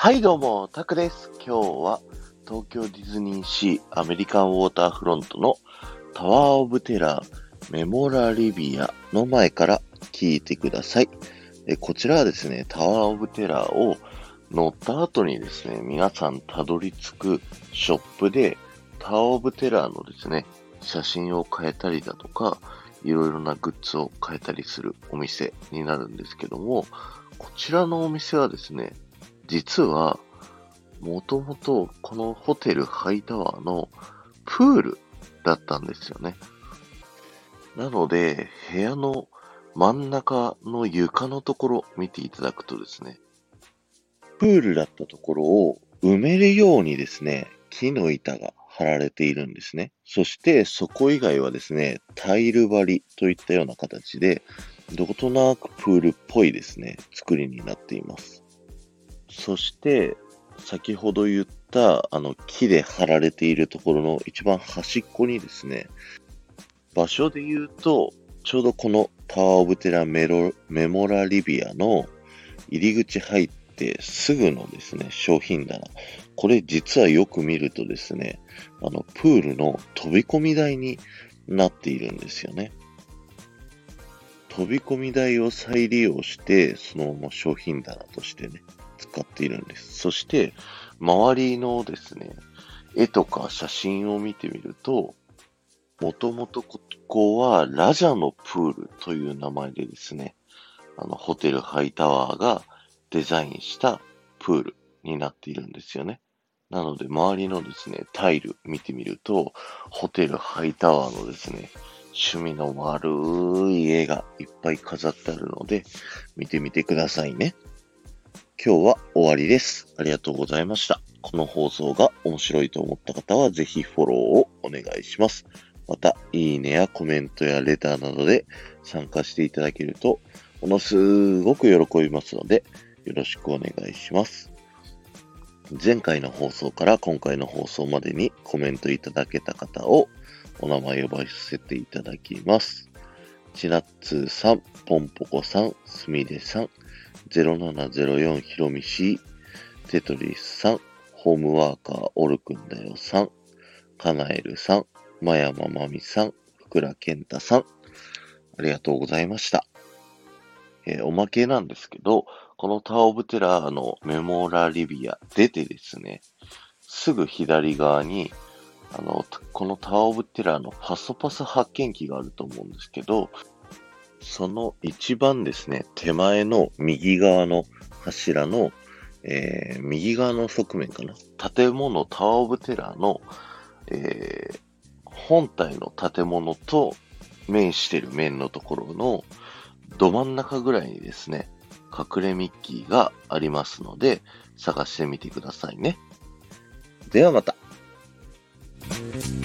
はいどうも、タクです。今日は東京ディズニーシーアメリカンウォーターフロントのタワーオブテラーメモラリビアの前から聞いてください。えこちらはですね、タワーオブテラーを乗った後にですね、皆さんたどり着くショップでタワーオブテラーのですね、写真を変えたりだとか、いろいろなグッズを変えたりするお店になるんですけども、こちらのお店はですね、実は、もともとこのホテルハイタワーのプールだったんですよね。なので、部屋の真ん中の床のところ見ていただくとですね、プールだったところを埋めるようにですね、木の板が張られているんですね。そしてそこ以外はですね、タイル張りといったような形で、どことなくプールっぽいですね、作りになっています。そして、先ほど言った、あの、木で張られているところの一番端っこにですね、場所で言うと、ちょうどこのタワーオブテラメロメモラリビアの入り口入ってすぐのですね、商品棚。これ実はよく見るとですね、あの、プールの飛び込み台になっているんですよね。飛び込み台を再利用して、そのまま商品棚としてね、使っているんです。そして、周りのですね、絵とか写真を見てみると、もともとここはラジャのプールという名前でですね、あの、ホテルハイタワーがデザインしたプールになっているんですよね。なので、周りのですね、タイル見てみると、ホテルハイタワーのですね、趣味の悪い絵がいっぱい飾ってあるので、見てみてくださいね。今日は終わりです。ありがとうございました。この放送が面白いと思った方はぜひフォローをお願いします。また、いいねやコメントやレターなどで参加していただけると、ものすごく喜びますので、よろしくお願いします。前回の放送から今回の放送までにコメントいただけた方をお名前呼ばせていただきます。ちなっつーさん、ぽんぽこさん、すみれさん、0704ひろみし、テトリスさん、ホームワーカーオルくんだよさん、かなえるさん、まやままみさん、ふくらけんたさん、ありがとうございました。えーおまけなんですけど、このタオブテラーのメモラリビア出てですね、すぐ左側に、あの、このタワーオブテラーのパソパソ発見機があると思うんですけど、その一番ですね、手前の右側の柱の、えー右側の側面かな？建物タワーオブテラーの、えー本体の建物と面してる面のところのど真ん中ぐらいにですね、隠れミッキーがありますので、探してみてくださいね。ではまた。Bye.